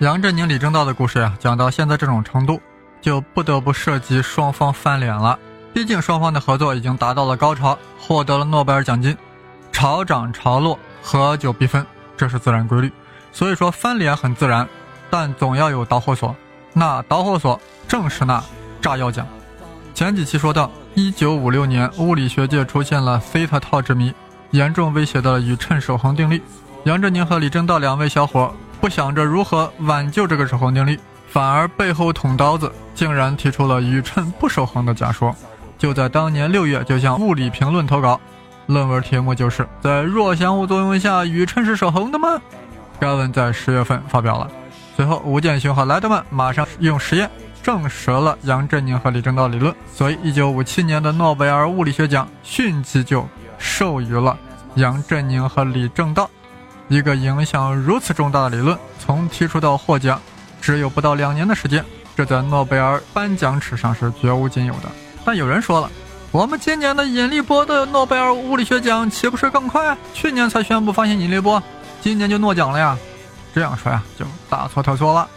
杨振宁、李政道的故事呀，讲到现在这种程度，就不得不涉及双方翻脸了。毕竟双方的合作已经达到了高潮，获得了诺贝尔奖金，潮涨潮落，合久必分，这是自然规律。所以说翻脸很自然，但总要有导火索。那导火索正是那炸药奖。前几期说到，一九五六年，物理学界出现了西塔套之谜，严重威胁到了宇称守恒定律。杨振宁和李政道两位小伙不想着如何挽救这个守恒定律，反而背后捅刀子，竟然提出了宇称不守恒的假说。就在当年六月，就向《物理评论》投稿，论文题目就是在弱相互作用下，宇称是守恒的吗？该文在十月份发表了。随后，吴健雄和莱德曼马上用实验证实了杨振宁和李政道理论，所以一九五七年的诺贝尔物理学奖迅即就授予了杨振宁和李政道。一个影响如此重大的理论，从提出到获奖，只有不到两年的时间，这在诺贝尔颁奖史上是绝无仅有的。但有人说了，我们今年的引力波的诺贝尔物理学奖岂不是更快？去年才宣布发现引力波，今年就诺奖了呀？这样说呀，就大错特错了。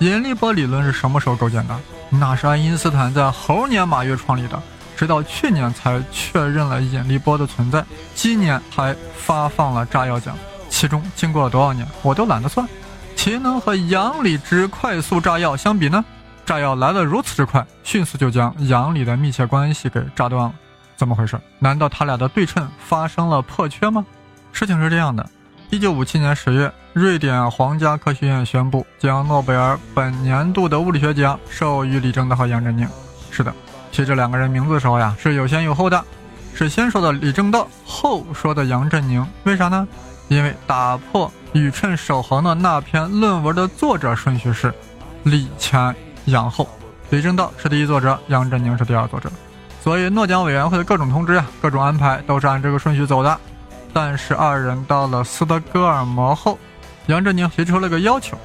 引力波理论是什么时候构建的？那是爱因斯坦在猴年马月创立的，直到去年才确认了引力波的存在，今年还发放了炸药奖。其中经过了多少年，我都懒得算。岂能和杨里之快速炸药相比呢？炸药来得如此之快，迅速就将杨里的密切关系给炸断了。怎么回事？难道他俩的对称发生了破缺吗？事情是这样的：一九五七年十月，瑞典皇家科学院宣布将诺贝尔本年度的物理学奖授予李政道和杨振宁。是的，提这两个人名字的时候呀，是有先有后的，是先说的李政道，后说的杨振宁。为啥呢？因为打破宇称守恒的那篇论文的作者顺序是李前杨后，李政道是第一作者，杨振宁是第二作者，所以诺奖委员会的各种通知啊，各种安排都是按这个顺序走的。但是二人到了斯德哥尔摩后，杨振宁提出了个要求，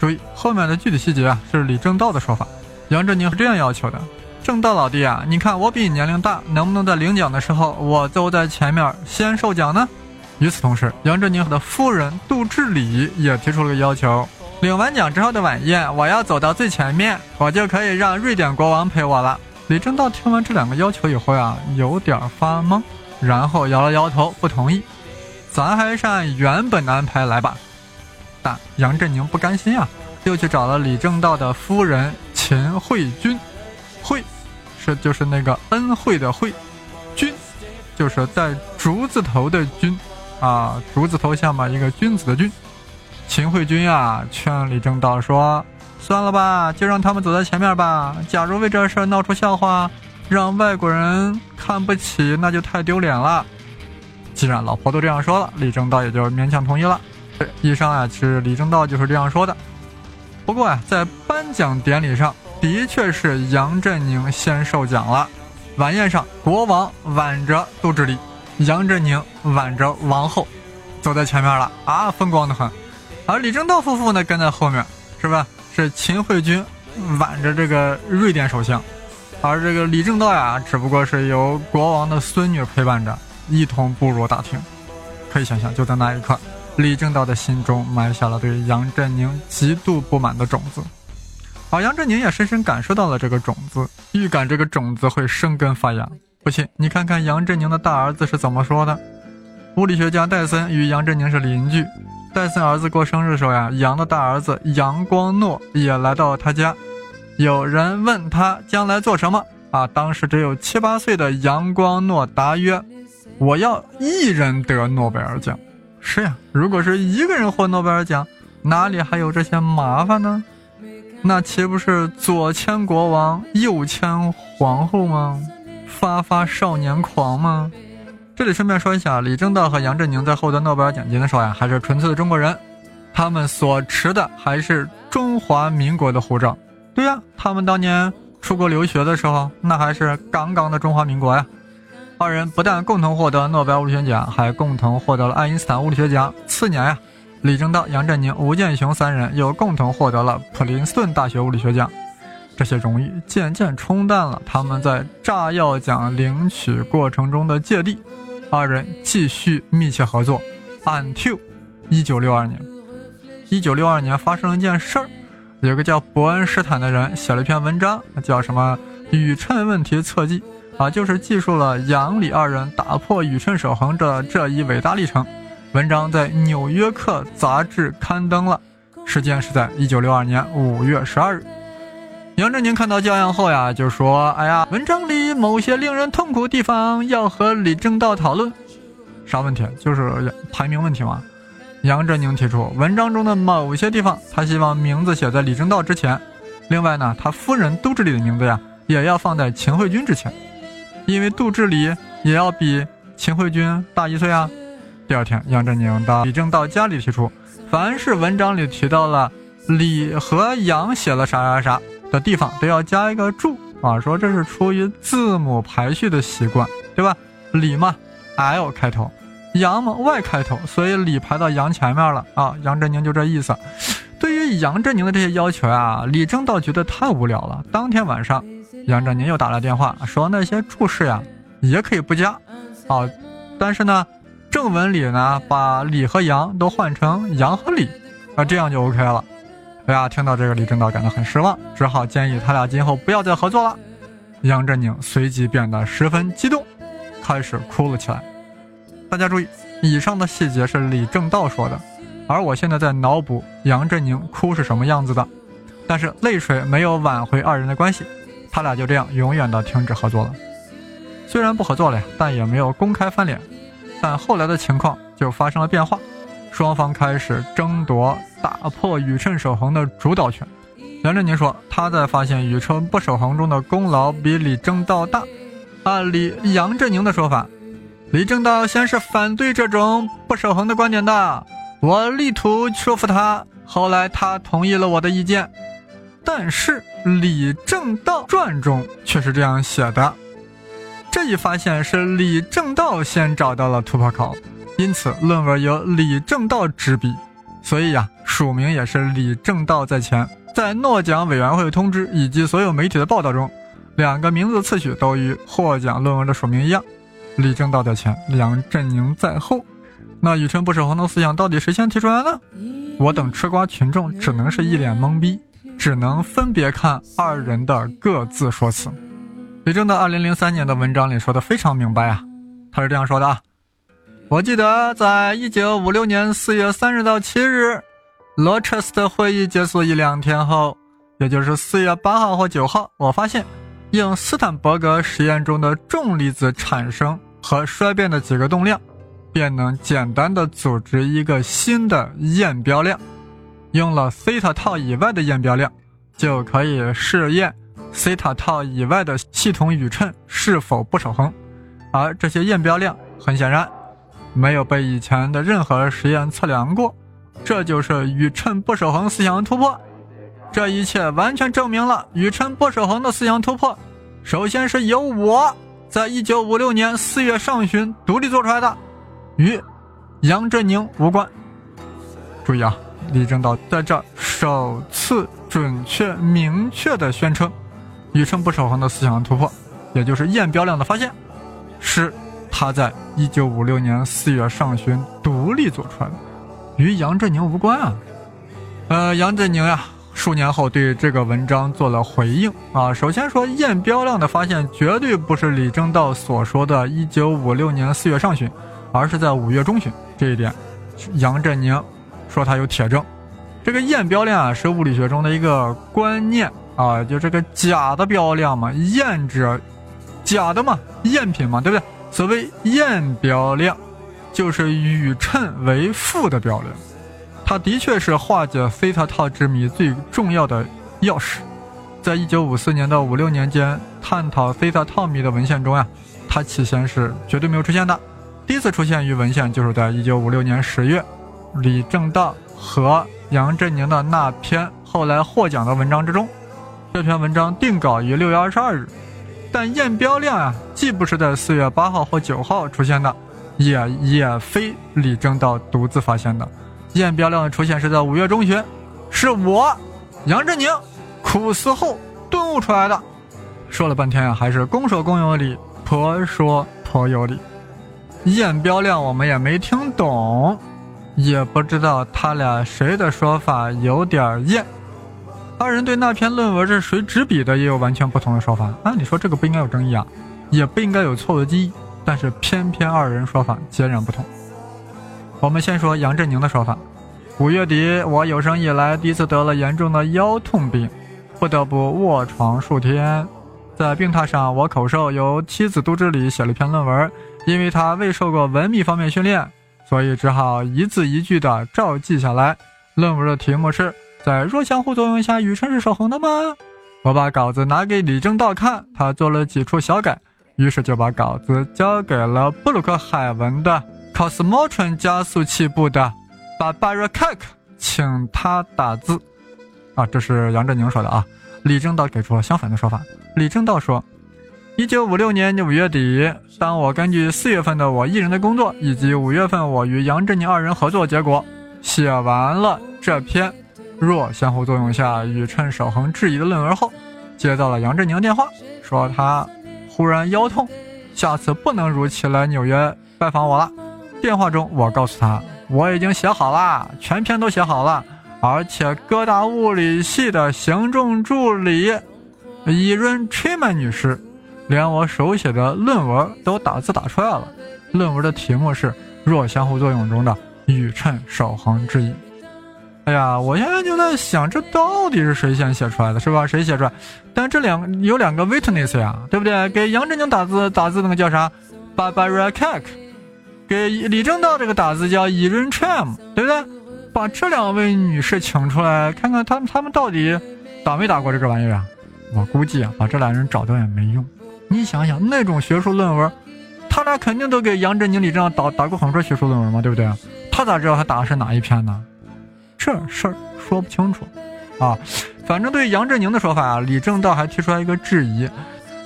注意后面的具体细节啊，是李政道的说法。杨振宁是这样要求的：正道老弟啊，你看我比你年龄大，能不能在领奖的时候我走在前面先受奖呢？与此同时，杨振宁和的夫人杜志礼也提出了个要求：领完奖之后的晚宴，我要走到最前面，我就可以让瑞典国王陪我了。李政道听完这两个要求以后呀，有点发懵，然后摇了摇头，不同意。咱还是按原本的安排来吧。但杨振宁不甘心啊，又去找了李政道的夫人秦惠君。惠，是就是那个恩惠的惠，君，就是带竹字头的君。啊，竹子头下面一个君子的君，秦惠君啊，劝李政道说：“算了吧，就让他们走在前面吧。假如为这事闹出笑话，让外国人看不起，那就太丢脸了。”既然老婆都这样说了，李政道也就勉强同意了。以上啊，是李政道就是这样说的。不过啊，在颁奖典礼上的确是杨振宁先受奖了。晚宴上，国王挽着杜志礼。杨振宁挽着王后，走在前面了啊，风光的很。而李政道夫妇呢，跟在后面，是吧？是秦惠君挽着这个瑞典首相，而这个李政道呀，只不过是由国王的孙女陪伴着，一同步入大厅。可以想象，就在那一刻，李政道的心中埋下了对杨振宁极度不满的种子，而杨振宁也深深感受到了这个种子，预感这个种子会生根发芽。不信，你看看杨振宁的大儿子是怎么说的。物理学家戴森与杨振宁是邻居。戴森儿子过生日的时候呀，杨的大儿子杨光诺也来到他家。有人问他将来做什么啊？当时只有七八岁的杨光诺答曰：“我要一人得诺贝尔奖。”是呀，如果是一个人获诺贝尔奖，哪里还有这些麻烦呢？那岂不是左牵国王，右牵皇后吗？发发少年狂吗？这里顺便说一下，李政道和杨振宁在获得诺贝尔奖金的时候呀，还是纯粹的中国人。他们所持的还是中华民国的护照。对呀，他们当年出国留学的时候，那还是杠杠的中华民国呀。二人不但共同获得诺贝尔物理学奖，还共同获得了爱因斯坦物理学奖。次年呀，李政道、杨振宁、吴健雄三人又共同获得了普林斯顿大学物理学奖。这些荣誉渐渐冲淡了他们在炸药奖领取过程中的芥蒂。二人继续密切合作，until 一九六二年。一九六二年发生了一件事儿，有个叫伯恩斯坦的人写了一篇文章，叫什么《宇称问题侧记》。啊，就是记述了杨李二人打破宇称守恒的这一伟大历程。文章在《纽约客》杂志刊登了，时间是在一九六二年五月十二日。杨振宁看到教样后呀，就说：“哎呀，文章里某些令人痛苦地方要和李政道讨论。啥问题？就是排名问题嘛。”杨振宁提出，文章中的某些地方，他希望名字写在李政道之前。另外呢，他夫人杜志礼的名字呀，也要放在秦惠君之前。因为杜志礼也要比秦惠君大一岁啊。第二天，杨振宁到李政道家里提出，凡是文章里提到了李和杨写了啥啥啥的地方，都要加一个注啊，说这是出于字母排序的习惯，对吧？李嘛，L 开头；杨嘛，Y 开头，所以李排到杨前面了啊。杨振宁就这意思。对于杨振宁的这些要求啊，李政道觉得太无聊了。当天晚上。杨振宁又打了电话，说那些注释呀也可以不加，啊，但是呢，正文里呢把李和杨都换成杨和李，啊，这样就 OK 了。哎呀，听到这个，李政道感到很失望，只好建议他俩今后不要再合作了。杨振宁随即变得十分激动，开始哭了起来。大家注意，以上的细节是李政道说的，而我现在在脑补杨振宁哭是什么样子的，但是泪水没有挽回二人的关系。他俩就这样永远的停止合作了。虽然不合作了呀，但也没有公开翻脸。但后来的情况就发生了变化，双方开始争夺打破宇称守恒的主导权。杨振宁说他在发现宇称不守恒中的功劳比李政道大。按李杨振宁的说法，李政道先是反对这种不守恒的观点的，我力图说服他，后来他同意了我的意见。但是《李政道传》中却是这样写的：这一发现是李政道先找到了突破口，因此论文由李政道执笔，所以呀，署名也是李政道在前。在诺奖委员会通知以及所有媒体的报道中，两个名字次序都与获奖论文的署名一样，李政道在前，梁振宁在后。那宇称不守恒的思想到底谁先提出来呢？我等吃瓜群众只能是一脸懵逼。只能分别看二人的各自说辞。李政道二零零三年的文章里说的非常明白啊，他是这样说的啊：我记得在一九五六年四月三日到七日，罗彻斯特会议结束一两天后，也就是四月八号或九号，我发现用斯坦伯格实验中的重粒子产生和衰变的几个动量，便能简单的组织一个新的验标量。用了西塔套以外的验标量，就可以试验西塔套以外的系统宇称是否不守恒。而这些验标量很显然没有被以前的任何实验测量过，这就是宇称不守恒思想突破。这一切完全证明了宇称不守恒的思想突破，首先是由我在一九五六年四月上旬独立做出来的，与杨振宁无关。注意啊！李政道在这首次准确明确地宣称，宇称不守恒的思想突破，也就是焰标量的发现，是他在一九五六年四月上旬独立做出来的，与杨振宁无关啊。呃，杨振宁呀，数年后对这个文章做了回应啊。首先说，验标量的发现绝对不是李政道所说的一九五六年四月上旬，而是在五月中旬。这一点，杨振宁。说他有铁证，这个验标量啊是物理学中的一个观念啊，就这个假的标量嘛，焰者假的嘛，赝品嘛，对不对？所谓焰标量，就是宇称为负的标量，它的确是化解西塔套之谜最重要的钥匙。在一九五四年到五六年间探讨西塔套谜的文献中啊，它起先是绝对没有出现的，第一次出现于文献就是在一九五六年十月。李政道和杨振宁的那篇后来获奖的文章之中。这篇文章定稿于六月二十二日，但验标量啊，既不是在四月八号或九号出现的，也也非李政道独自发现的。验标量的出现是在五月中旬，是我杨振宁苦思后顿悟出来的。说了半天啊，还是公说公有理，婆说婆有理。验标量我们也没听懂，也不知道他俩谁的说法有点验。二人对那篇论文是谁执笔的也有完全不同的说法。按理说这个不应该有争议啊，也不应该有错误的记忆，但是偏偏二人说法截然不同。我们先说杨振宁的说法：五月底，我有生以来第一次得了严重的腰痛病，不得不卧床数天。在病榻上，我口授由妻子杜志礼写了一篇论文，因为他未受过文秘方面训练，所以只好一字一句地照记下来。论文的题目是。在弱相互作用下，宇称是守恒的吗？我把稿子拿给李政道看，他做了几处小改，于是就把稿子交给了布鲁克海文的 Cosmotron 加速器部的 Barbara Keck，请他打字。啊，这是杨振宁说的啊。李政道给出了相反的说法。李政道说，一九五六年五月底，当我根据四月份的我一人的工作，以及五月份我与杨振宁二人合作结果，写完了这篇。弱相互作用下宇称守恒质疑的论文后，接到了杨振宁电话，说他忽然腰痛，下次不能如期来纽约拜访我了。电话中，我告诉他我已经写好了，全篇都写好了，而且各大物理系的行政助理伊润吹曼女士，连我手写的论文都打字打出来了。论文的题目是弱相互作用中的宇称守恒质疑。哎呀，我现在就在想，这到底是谁先写出来的，是吧？谁写出来？但这两有两个 witness 呀，对不对？给杨振宁打字打字那个叫啥？Barbara Kek，给李政道这个打字叫 Erin Tram，对不对？把这两位女士请出来，看看他们他们到底打没打过这个玩意儿啊？我估计啊，把这俩人找到也没用。你想想，那种学术论文，他俩肯定都给杨振宁、李政道打打过很多学术论文嘛，对不对？他咋知道他打的是哪一篇呢？这事儿说不清楚，啊，反正对杨振宁的说法啊，李政道还提出来一个质疑：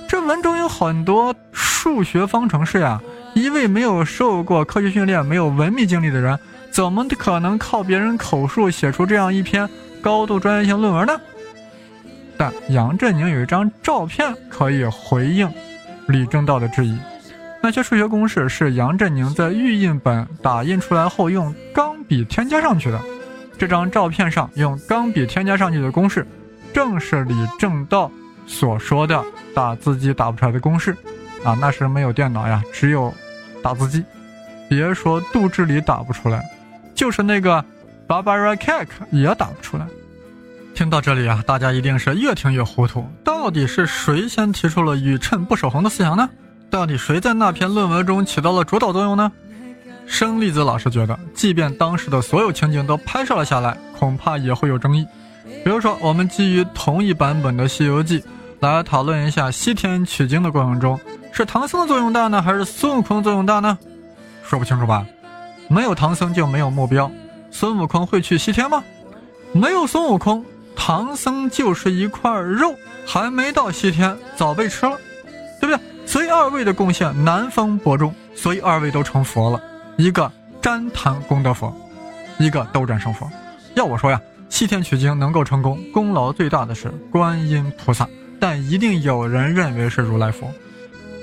这文中有很多数学方程式呀，一位没有受过科学训练、没有文秘经历的人，怎么可能靠别人口述写出这样一篇高度专业性论文呢？但杨振宁有一张照片可以回应李政道的质疑，那些数学公式是杨振宁在预印本打印出来后用钢笔添加上去的。这张照片上用钢笔添加上去的公式，正是李政道所说的打字机打不出来的公式，啊，那时没有电脑呀，只有打字机。别说杜志礼打不出来，就是那个 Barbara Keck 也打不出来。听到这里啊，大家一定是越听越糊涂。到底是谁先提出了宇称不守恒的思想呢？到底谁在那篇论文中起到了主导作用呢？生粒子老师觉得，即便当时的所有情景都拍摄了下来，恐怕也会有争议。比如说，我们基于同一版本的《西游记》来讨论一下西天取经的过程中，是唐僧的作用大呢，还是孙悟空作用大呢？说不清楚吧？没有唐僧就没有目标，孙悟空会去西天吗？没有孙悟空，唐僧就是一块肉，还没到西天，早被吃了，对不对？所以二位的贡献难分伯仲，所以二位都成佛了。一个旃檀功德佛，一个斗战胜佛。要我说呀，西天取经能够成功，功劳最大的是观音菩萨，但一定有人认为是如来佛。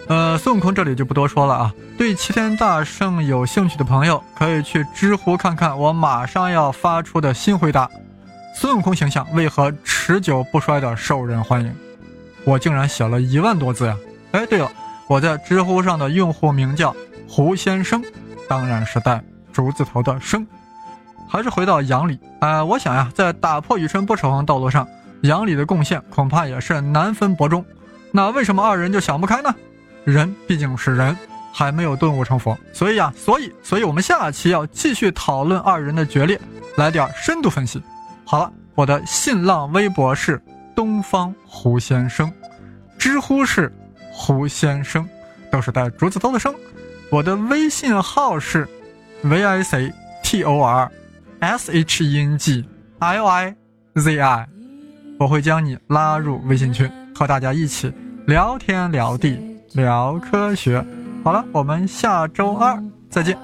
呃，孙悟空这里就不多说了啊。对齐天大圣有兴趣的朋友，可以去知乎看看我马上要发出的新回答：孙悟空形象为何持久不衰的受人欢迎？我竟然写了一万多字呀！哎，对了，我在知乎上的用户名叫胡先生。当然是带竹字头的生，还是回到杨里啊？我想呀，在打破宇春不守恒道路上，杨里的贡献恐怕也是难分伯仲。那为什么二人就想不开呢？人毕竟是人，还没有顿悟成佛，所以呀，所以，所以我们下期要继续讨论二人的决裂，来点深度分析。好了，我的新浪微博是东方胡先生，知乎是胡先生，都是带竹字头的生。我的微信号是 v i c t o r S H E N G L I Z I，我会将你拉入微信群，和大家一起聊天聊地聊科学。好了，我们下周二再见。